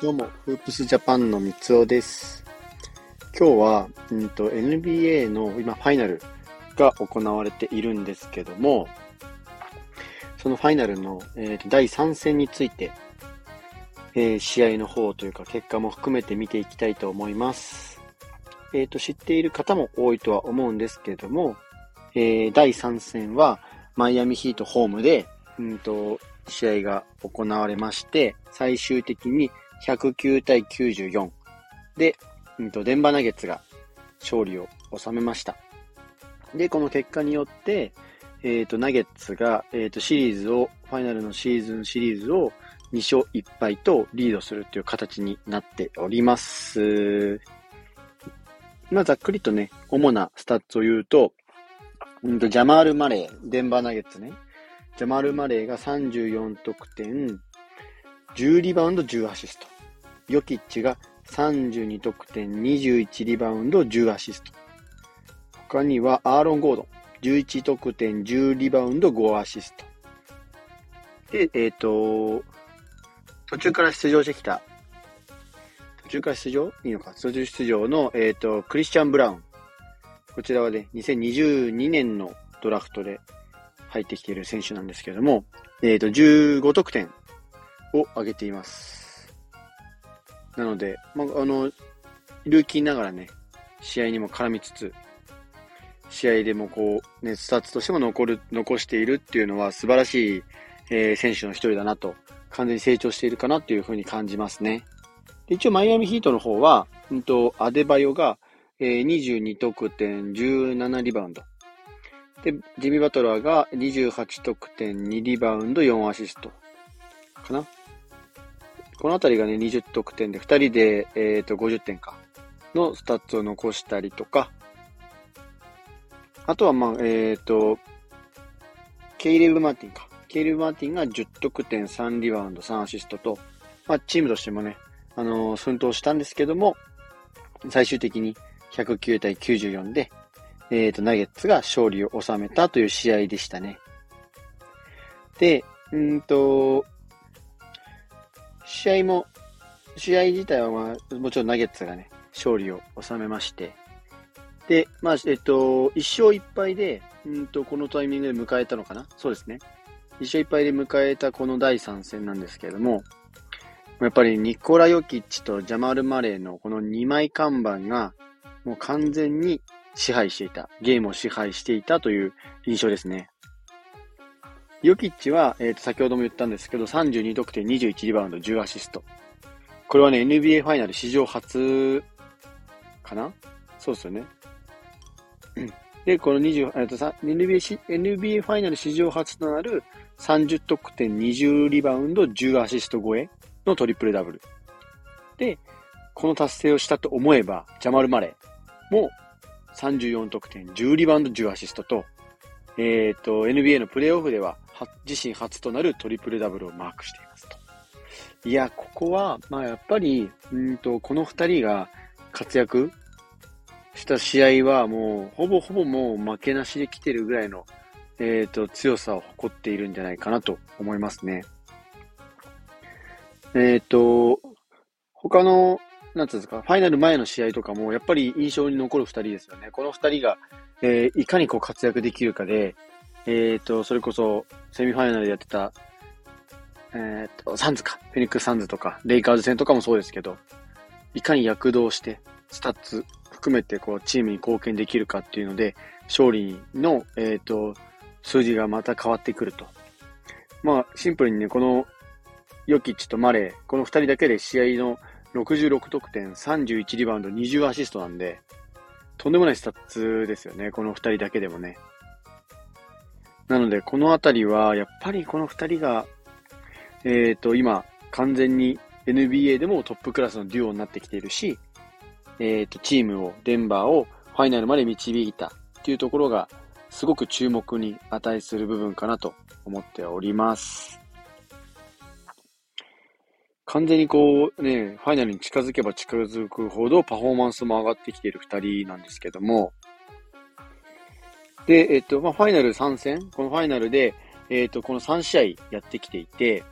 どうも、フープスジャパンの三つおです。今日は、うんと、NBA の今、ファイナルが行われているんですけども、そのファイナルの、えーと第3戦について、えー試合の方というか結果も含めて見ていきたいと思います。えっ、と、知っている方も多いとは思うんですけども、えー第3戦はマイアミヒートホームで、うんと、試合が行われまして、最終的に109対94で、うんと、デンバーナゲッツが勝利を収めました。で、この結果によって、えっ、と、ナゲッツが、えっ、と、シリーズを、ファイナルのシーズンシリーズを2勝1敗とリードするという形になっております。まあ、ざっくりとね、主なスタッツを言うと、うんと、ジャマール・マレー、デンバーナゲッツね。ジャマール・マレーが34得点、10リバウンド10アシスト。ヨキッチが32得点、21リバウンド10アシスト。他にはアーロン・ゴードン、11得点、10リバウンド5アシスト。で、えっ、と、途中から出場してきた、途中から出場？いいのか途中出場の、えっ、と、クリスチャン・ブラウン。こちらはね、2022年のドラフトで入ってきている選手なんですけれども、えっ、と、15得点を上げています。なので、まあ、あの、ルーキーながらね、試合にも絡みつつ、試合でもこう、ね、スタッツとしても残る、残しているっていうのは素晴らしい、えー選手の一人だなと、完全に成長しているかなっていうふうに感じますね。一応、マイアミヒートの方は、うんと、アデバヨが、えー22得点、17リバウンド。で、ジミー・バトラーが28得点、2リバウンド、4アシスト。かなこのあたりがね、20得点で、2人で、えっ、と、50点か。のスタッツを残したりとか、あとは、まあ、えっ、と、ケイレブ・マーティンか。ケイレブ・マーティンが10得点、3リバウンド、3アシストと、まあ、チームとしてもね、あのー奮闘したんですけども、最終的に109対94で、えっ、と、ナゲッツが勝利を収めたという試合でしたね。で、うんと、試合も、試合自体は、まあ、もちろんナゲッツがね、勝利を収めまして、で、まあ、えっと、1勝1敗で、うんと、このタイミングで迎えたのかな？そうですね。1勝1敗で迎えたこの第3戦なんですけれども、やっぱりニコラ・ヨキッチとジャマール・マレーのこの2枚看板が、もう完全に支配していた。ゲームを支配していたという印象ですね。ヨキッチは、えっ、と、先ほども言ったんですけど、32得点、21リバウンド、10アシスト。これはね、NBA ファイナル史上初かな？そうですよね。で、この20、えっと NBA, NBA ファイナル史上初となる30得点、20リバウンド、10アシスト超えのトリプルダブル。で、この達成をしたと思えば、ジャマル・マレーも34得点、10リバウンド、10アシストと、えっ、と、NBA のプレーオフでは自身初となるトリプルダブルをマークしていますと。いや、ここは、まあやっぱり、うんと、この二人が活躍した試合はもう、ほぼほぼもう負けなしで来てるぐらいの、えっ、と、強さを誇っているんじゃないかなと思いますね。えっ、と、他の、なんつうんですか、ファイナル前の試合とかも、やっぱり印象に残る二人ですよね。この二人が、えーいかにこう活躍できるかで、えっ、と、それこそ、セミファイナルでやってた、えっ、と、サンズか、フェニックスサンズとか、レイカーズ戦とかもそうですけど、いかに躍動して、スタッツ含めて、こう、チームに貢献できるかっていうので、勝利の、えっ、と、数字がまた変わってくると。まあ、シンプルにね、この、ヨキッチとマレー、この二人だけで試合の66得点、31リバウンド、20アシストなんで、とんでもないスタッツですよね、この二人だけでもね。なので、このあたりは、やっぱりこの二人が、えっ、と、今、完全に NBA でもトップクラスのデュオになってきているし、えっ、と、チームを、デンバーをファイナルまで導いたっていうところが、すごく注目に値する部分かなと思っております。完全にこうね、ファイナルに近づけば近づくほどパフォーマンスも上がってきている二人なんですけども、で、えっと、まあ、ファイナル3戦、このファイナルで、えっと、この3試合やってきていて、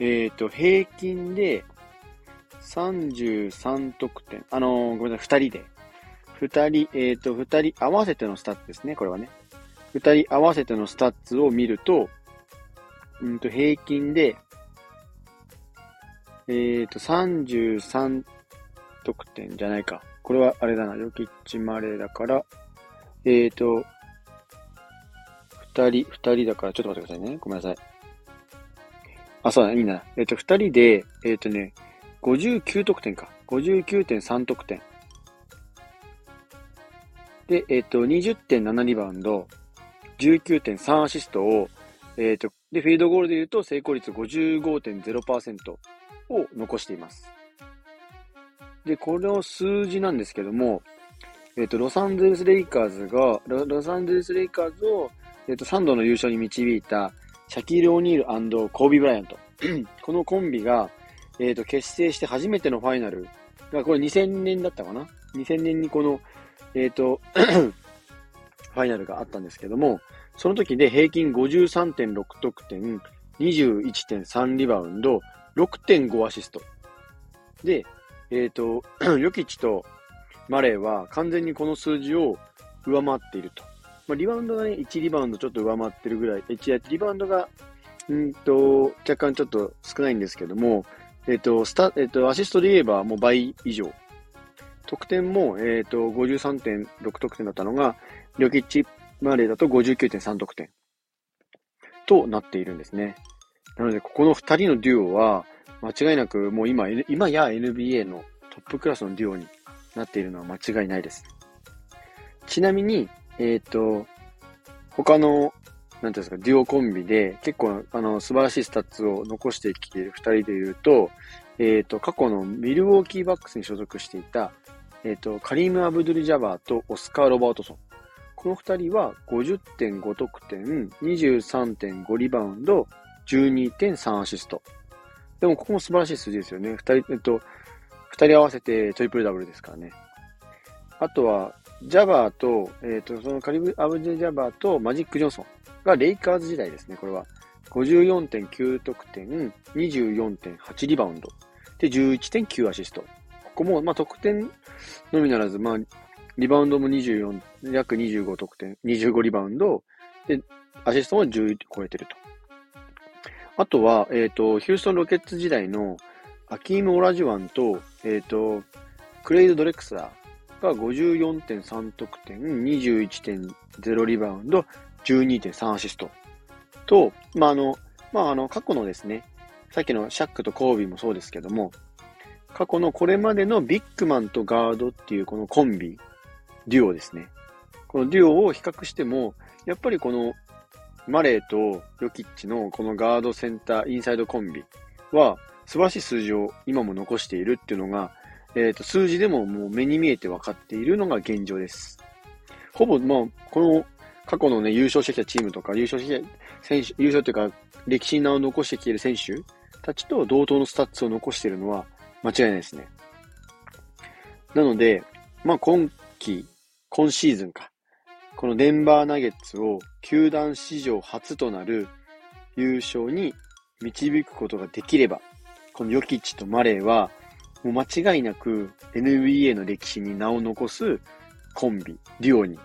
えっと、平均で33得点。あのー、ごめんなさい、二人で。二人、えっ、と、二人合わせてのスタッツですね、これはね。二人合わせてのスタッツを見ると、うんと、平均で、えっ、ー、と、33得点じゃないか。これはあれだな、ヨキッチマレーだから、えっ、ー、と、二人、二人だから、ちょっと待ってくださいね。ごめんなさい。あ、そうだ、いいな。えっ、ー、と、二人で、えっ、ー、とね、59得点か。59.3得点。で、えっ、と、20.7リバウンド、19.3アシストを、えっ、と、で、フィードゴールで言うと成功率55.0%を残しています。で、この数字なんですけども、えっ、と、ロサンゼルス・レイカーズが、ロサンゼルス・レイカーズを、えっ、と、3度の優勝に導いた、シャキール・オニールコービー・ブライアント。このコンビが、えっ、ー、と、結成して初めてのファイナルが、これ2000年だったかな ?2000 年にこの、えっ、と、ファイナルがあったんですけども、その時で平均53.6得点、21.3リバウンド、6.5アシスト。で、えっ、ー、と、ヨキッチとマレーは完全にこの数字を上回っていると。まあ、リバウンドがね、1リバウンドちょっと上回ってるぐらい、1リバウンドが、うんと、若干ちょっと少ないんですけども、えっ、ー、と、スタ、えっ、ー、と、アシストで言えばもう倍以上。得点も、えっ、ー、と、53.6得点だったのが、リョキッチマレーだと59.3得点となっているんですね。なので、ここの二人のデュオは、間違いなくもう今、今や NBA のトップクラスのデュオになっているのは間違いないです。ちなみに、えっ、ー、と、他の、なんていうんですか、デュオコンビで結構、あの、素晴らしいスタッツを残してきている二人で言うと、えっ、ー、と、過去のミルウォーキーバックスに所属していた、えっ、ー、と、カリーム・アブドゥル・ジャバーとオスカー・ロバートソン。この二人は50.5得点、23.5リバウンド、12.3アシスト。でも、ここも素晴らしい数字ですよね。二人、えっと、二人合わせてトリプルダブルですからね。あとは、ジャバーと、えっ、ー、と、そのカリブ、アブジェ・ジャバーとマジック・ジョンソンがレイカーズ時代ですね、これは。54.9得点、24.8リバウンド。で、11.9アシスト。ここも、まあ、得点のみならず、まあ、リバウンドも24、約25得点、25リバウンド。で、アシストも11超えてると。あとは、えっ、ー、と、ヒューストン・ロケッツ時代のアキーム・オラジュワンと、えっ、ー、と、クレイド・ドレクサーが54.3得点、21.0リバウンド、12.3アシスト。と、まあ、あの、まあ、あの、過去のですね、さっきのシャックとコービーもそうですけども、過去のこれまでのビッグマンとガードっていうこのコンビ、デュオですね。このデュオを比較しても、やっぱりこのマレーとヨキッチのこのガードセンターインサイドコンビは素晴らしい数字を今も残しているっていうのが、えっ、ー、と、数字でももう目に見えて分かっているのが現状です。ほぼ、まあ、この過去のね、優勝してきたチームとか、優勝してきた選手、優勝というか、歴史に名を残してきている選手たちと同等のスタッツを残しているのは間違いないですね。なので、まあ今季、今シーズンか。このデンバーナゲッツを球団史上初となる優勝に導くことができれば、このヨキッチとマレーはもう間違いなく NBA の歴史に名を残すコンビ、デュオに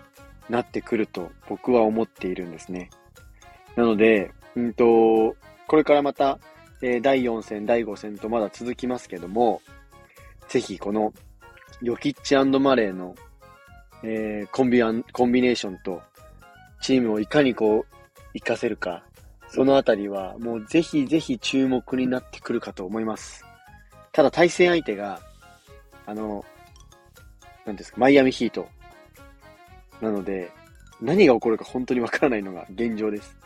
なってくると僕は思っているんですね。なので、うんと、これからまた、えー、第4戦、第5戦とまだ続きますけども、ぜひこのヨキッチマレーの、えー、コンビ、コンビネーションとチームをいかにこう、活かせるか、そのあたりはもうぜひぜひ注目になってくるかと思います。ただ対戦相手が、あの、なんですか、マイアミヒート。なので、何が起こるか本当にわからないのが 現状です。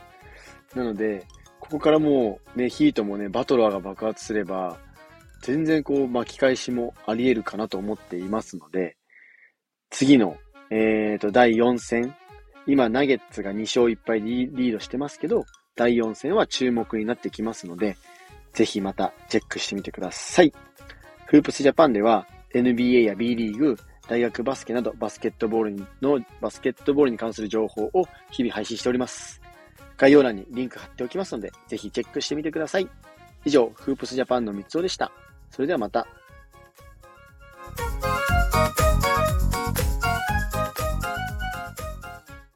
なので、ここからもうね、ヒートもね、バトラーが爆発すれば、全然こう巻き返しもあり得るかなと思っていますので、次の、えっ、ー、と、第4戦、今、ナゲッツが2勝1敗リードしてますけど、第4戦は注目になってきますので、ぜひまたチェックしてみてください。フープスジャパンでは NBA や B リーグ、大学バスケなどバスケットボールの、バスケットボールに関する情報を日々配信しております。概要欄にリンク貼っておきますので、ぜひチェックしてみてください。以上、フープスジャパンの三つおでした。それではまた。